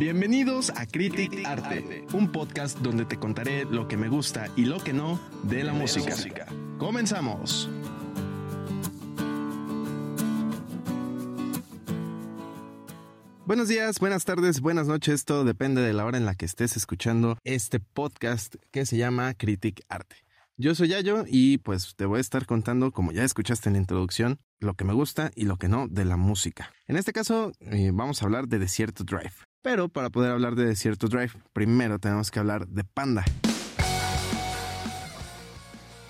Bienvenidos a Critic Arte, un podcast donde te contaré lo que me gusta y lo que no de la música. Comenzamos. Buenos días, buenas tardes, buenas noches, todo depende de la hora en la que estés escuchando este podcast que se llama Critic Arte. Yo soy Yayo y pues te voy a estar contando, como ya escuchaste en la introducción, lo que me gusta y lo que no de la música. En este caso eh, vamos a hablar de Desierto Drive. Pero para poder hablar de Desierto Drive, primero tenemos que hablar de Panda.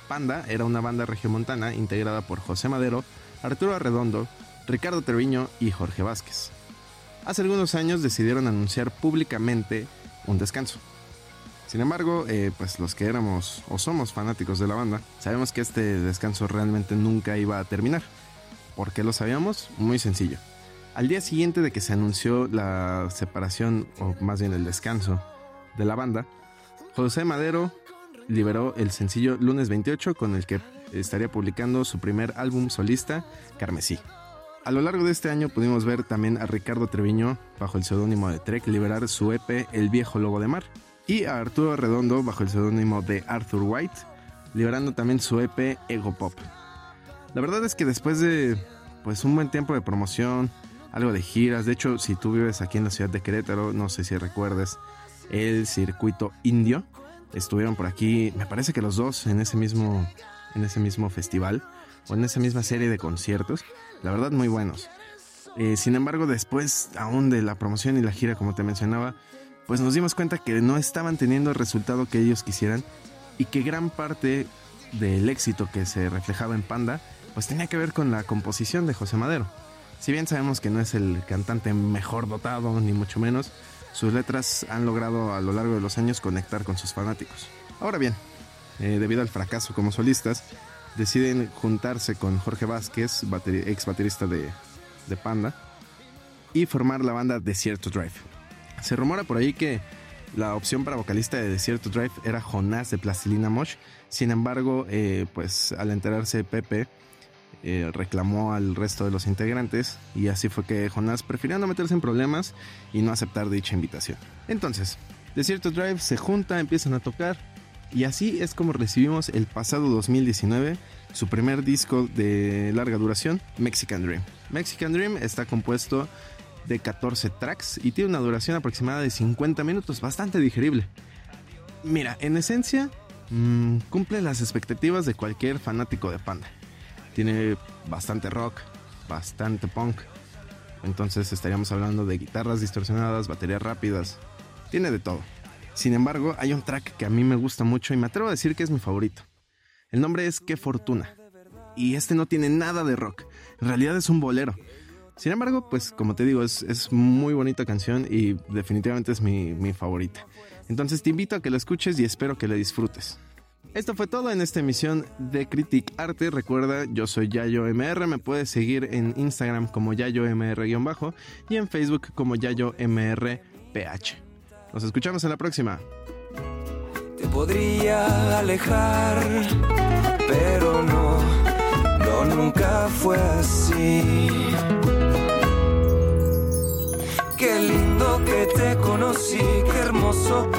Panda era una banda regiomontana integrada por José Madero, Arturo Arredondo, Ricardo Treviño y Jorge Vázquez. Hace algunos años decidieron anunciar públicamente un descanso. Sin embargo, eh, pues los que éramos o somos fanáticos de la banda, sabemos que este descanso realmente nunca iba a terminar. ¿Por qué lo sabíamos? Muy sencillo. Al día siguiente de que se anunció la separación, o más bien el descanso, de la banda, José Madero liberó el sencillo Lunes 28 con el que estaría publicando su primer álbum solista, Carmesí. A lo largo de este año pudimos ver también a Ricardo Treviño, bajo el seudónimo de Trek, liberar su EP El viejo lobo de mar, y a Arturo Redondo, bajo el seudónimo de Arthur White, liberando también su EP Ego Pop. La verdad es que después de pues un buen tiempo de promoción, algo de giras, de hecho si tú vives aquí en la ciudad de Querétaro, no sé si recuerdes el circuito indio, estuvieron por aquí, me parece que los dos en ese mismo en ese mismo festival o en esa misma serie de conciertos la verdad muy buenos. Eh, sin embargo, después aún de la promoción y la gira, como te mencionaba, pues nos dimos cuenta que no estaban teniendo el resultado que ellos quisieran y que gran parte del éxito que se reflejaba en Panda, pues tenía que ver con la composición de José Madero. Si bien sabemos que no es el cantante mejor dotado, ni mucho menos, sus letras han logrado a lo largo de los años conectar con sus fanáticos. Ahora bien, eh, debido al fracaso como solistas, deciden juntarse con Jorge Vázquez, ex baterista de, Panda, y formar la banda Desierto Drive. Se rumora por ahí que la opción para vocalista de Desierto Drive era Jonás de Plastilina Mosh. Sin embargo, eh, pues al enterarse Pepe, eh, reclamó al resto de los integrantes y así fue que Jonás prefirió no meterse en problemas y no aceptar dicha invitación. Entonces, Desierto Drive se junta, empiezan a tocar y así es como recibimos el pasado 2019 su primer disco de larga duración, Mexican Dream. Mexican Dream está compuesto de 14 tracks y tiene una duración aproximada de 50 minutos, bastante digerible. Mira, en esencia, mmm, cumple las expectativas de cualquier fanático de Panda. Tiene bastante rock, bastante punk. Entonces estaríamos hablando de guitarras distorsionadas, baterías rápidas. Tiene de todo. Sin embargo, hay un track que a mí me gusta mucho y me atrevo a decir que es mi favorito. El nombre es Qué Fortuna. Y este no tiene nada de rock. En realidad es un bolero. Sin embargo, pues como te digo, es, es muy bonita canción y definitivamente es mi, mi favorita. Entonces te invito a que la escuches y espero que la disfrutes. Esto fue todo en esta emisión de Critic Arte. Recuerda, yo soy Yayo MR. Me puedes seguir en Instagram como Yayo MR-bajo y en Facebook como Yayo MRPH. Nos escuchamos en la próxima. Te podría alejar, pero no, no, nunca fue así. Qué lindo que te conocí, qué hermoso.